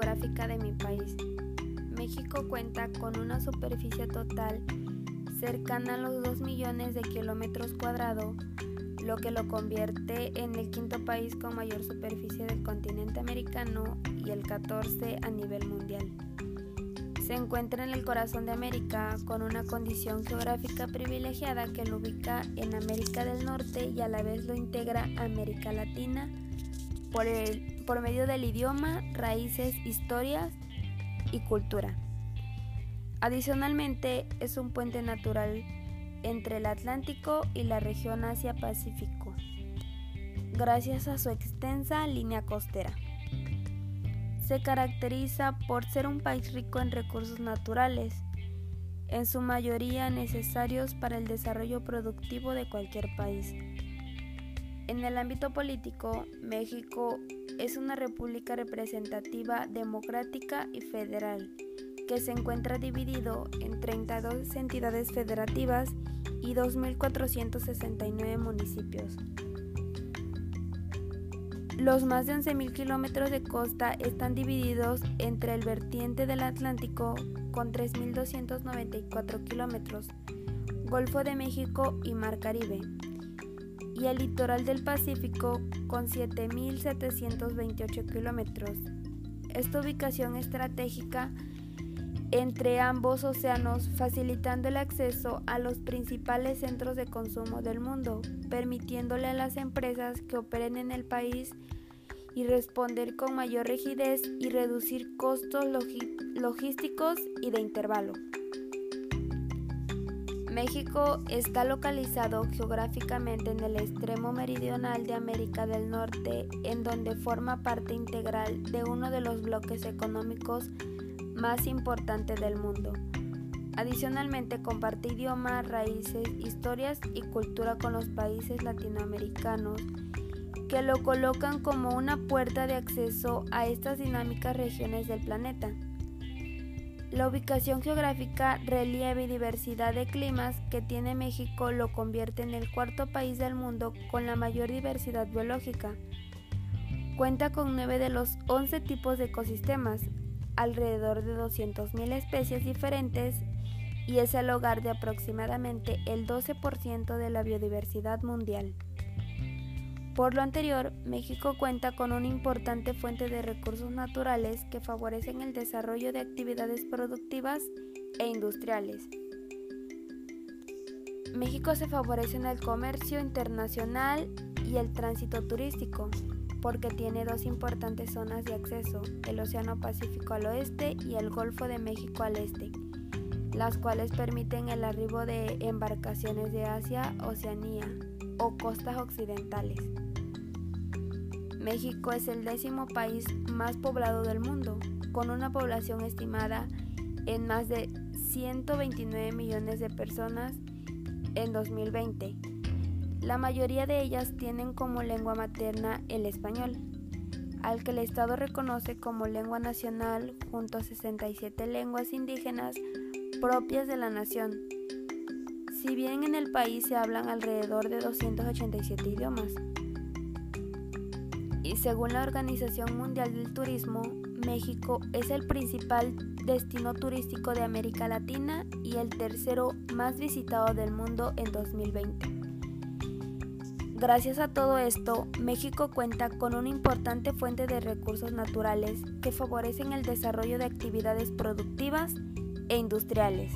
geográfica de mi país. México cuenta con una superficie total cercana a los 2 millones de kilómetros cuadrados, lo que lo convierte en el quinto país con mayor superficie del continente americano y el 14 a nivel mundial. Se encuentra en el corazón de América con una condición geográfica privilegiada que lo ubica en América del Norte y a la vez lo integra a América Latina por, el, por medio del idioma, raíces, historias y cultura. Adicionalmente, es un puente natural entre el Atlántico y la región Asia-Pacífico, gracias a su extensa línea costera se caracteriza por ser un país rico en recursos naturales, en su mayoría necesarios para el desarrollo productivo de cualquier país. En el ámbito político, México es una república representativa, democrática y federal, que se encuentra dividido en 32 entidades federativas y 2.469 municipios. Los más de 11.000 kilómetros de costa están divididos entre el vertiente del Atlántico con 3.294 kilómetros, Golfo de México y Mar Caribe, y el litoral del Pacífico con 7.728 kilómetros. Esta ubicación estratégica entre ambos océanos, facilitando el acceso a los principales centros de consumo del mundo, permitiéndole a las empresas que operen en el país y responder con mayor rigidez y reducir costos logísticos y de intervalo. México está localizado geográficamente en el extremo meridional de América del Norte, en donde forma parte integral de uno de los bloques económicos más importante del mundo. Adicionalmente comparte idioma, raíces, historias y cultura con los países latinoamericanos que lo colocan como una puerta de acceso a estas dinámicas regiones del planeta. La ubicación geográfica, relieve y diversidad de climas que tiene México lo convierte en el cuarto país del mundo con la mayor diversidad biológica. Cuenta con nueve de los 11 tipos de ecosistemas, alrededor de 200.000 especies diferentes y es el hogar de aproximadamente el 12% de la biodiversidad mundial. Por lo anterior, México cuenta con una importante fuente de recursos naturales que favorecen el desarrollo de actividades productivas e industriales. México se favorece en el comercio internacional y el tránsito turístico, porque tiene dos importantes zonas de acceso, el Océano Pacífico al oeste y el Golfo de México al este, las cuales permiten el arribo de embarcaciones de Asia, Oceanía o costas occidentales. México es el décimo país más poblado del mundo, con una población estimada en más de 129 millones de personas en 2020 la mayoría de ellas tienen como lengua materna el español, al que el Estado reconoce como lengua nacional junto a 67 lenguas indígenas propias de la nación. Si bien en el país se hablan alrededor de 287 idiomas. Y según la Organización Mundial del Turismo, México es el principal destino turístico de América Latina y el tercero más visitado del mundo en 2020. Gracias a todo esto, México cuenta con una importante fuente de recursos naturales que favorecen el desarrollo de actividades productivas e industriales.